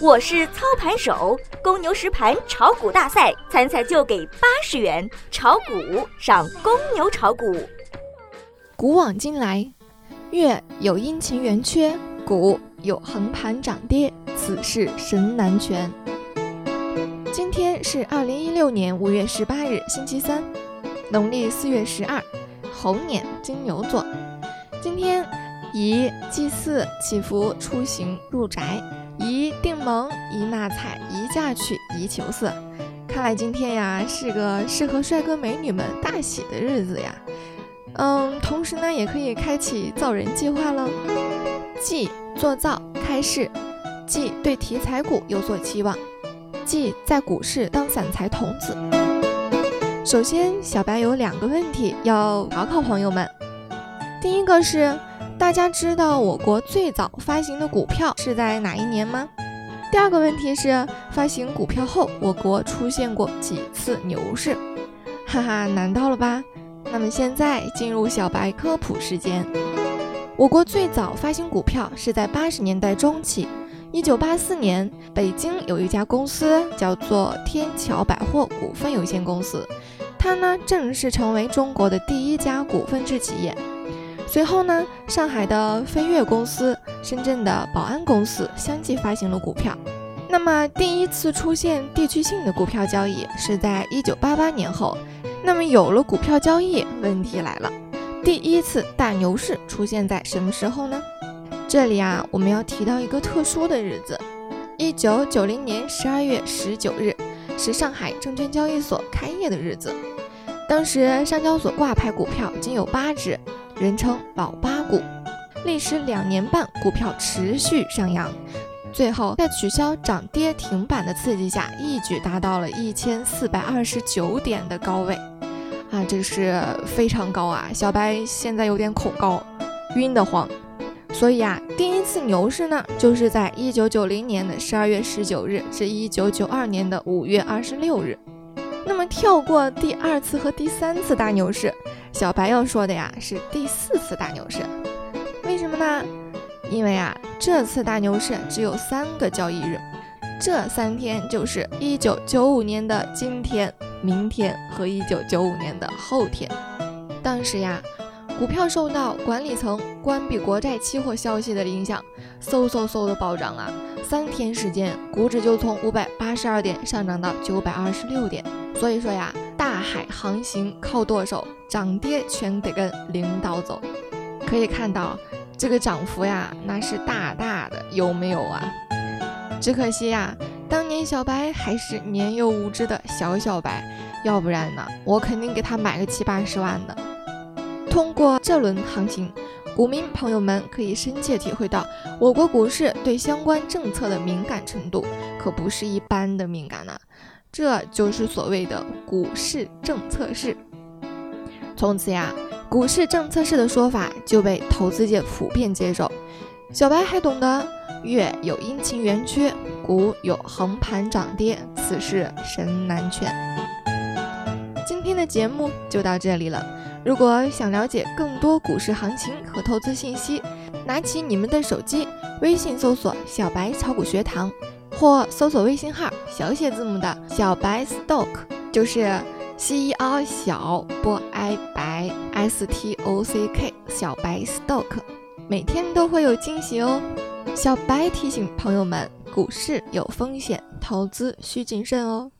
我是操盘手，公牛实盘炒股大赛参赛就给八十元，炒股上公牛炒股。古往今来，月有阴晴圆缺，股有横盘涨跌，此事神难全。今天是二零一六年五月十八日，星期三，农历四月十二，猴年金牛座。今天宜祭祀、祈福、出行、入宅。宜订盟，宜纳采，宜嫁娶，宜求色。看来今天呀是个适合帅哥美女们大喜的日子呀。嗯，同时呢也可以开启造人计划了。忌做造开市，忌对题材股有所期望，忌在股市当散财童子。首先，小白有两个问题要考考朋友们。第一个是。大家知道我国最早发行的股票是在哪一年吗？第二个问题是，发行股票后，我国出现过几次牛市？哈哈，难到了吧？那么现在进入小白科普时间。我国最早发行股票是在八十年代中期，一九八四年，北京有一家公司叫做天桥百货股份有限公司，它呢正式成为中国的第一家股份制企业。随后呢，上海的飞跃公司、深圳的宝安公司相继发行了股票。那么，第一次出现地区性的股票交易是在一九八八年后。那么，有了股票交易，问题来了：第一次大牛市出现在什么时候呢？这里啊，我们要提到一个特殊的日子——一九九零年十二月十九日，是上海证券交易所开业的日子。当时，上交所挂牌股票仅有八只。人称“老八股”，历时两年半，股票持续上扬，最后在取消涨跌停板的刺激下，一举达到了一千四百二十九点的高位，啊，这是非常高啊！小白现在有点恐高，晕得慌。所以啊，第一次牛市呢，就是在一九九零年的十二月十九日至一九九二年的五月二十六日。那么跳过第二次和第三次大牛市。小白要说的呀是第四次大牛市，为什么呢？因为啊这次大牛市只有三个交易日，这三天就是一九九五年的今天、明天和一九九五年的后天。当时呀，股票受到管理层关闭国债期货消息的影响，嗖嗖嗖的暴涨啊！三天时间，股指就从五百八十二点上涨到九百二十六点。所以说呀。大海航行靠舵手，涨跌全得跟领导走。可以看到这个涨幅呀，那是大大的，有没有啊？只可惜呀，当年小白还是年幼无知的小小白，要不然呢，我肯定给他买个七八十万的。通过这轮行情，股民朋友们可以深切体会到，我国股市对相关政策的敏感程度，可不是一般的敏感呐。这就是所谓的股市政策市。从此呀，股市政策市的说法就被投资界普遍接受。小白还懂得月有阴晴圆缺，股有横盘涨跌，此事神难全。今天的节目就到这里了。如果想了解更多股市行情和投资信息，拿起你们的手机，微信搜索“小白炒股学堂”。或搜索微信号小写字母的小白 stock，就是 C E R 小波 I 白 S T O C K 小白 stock，每天都会有惊喜哦。小白提醒朋友们，股市有风险，投资需谨慎哦。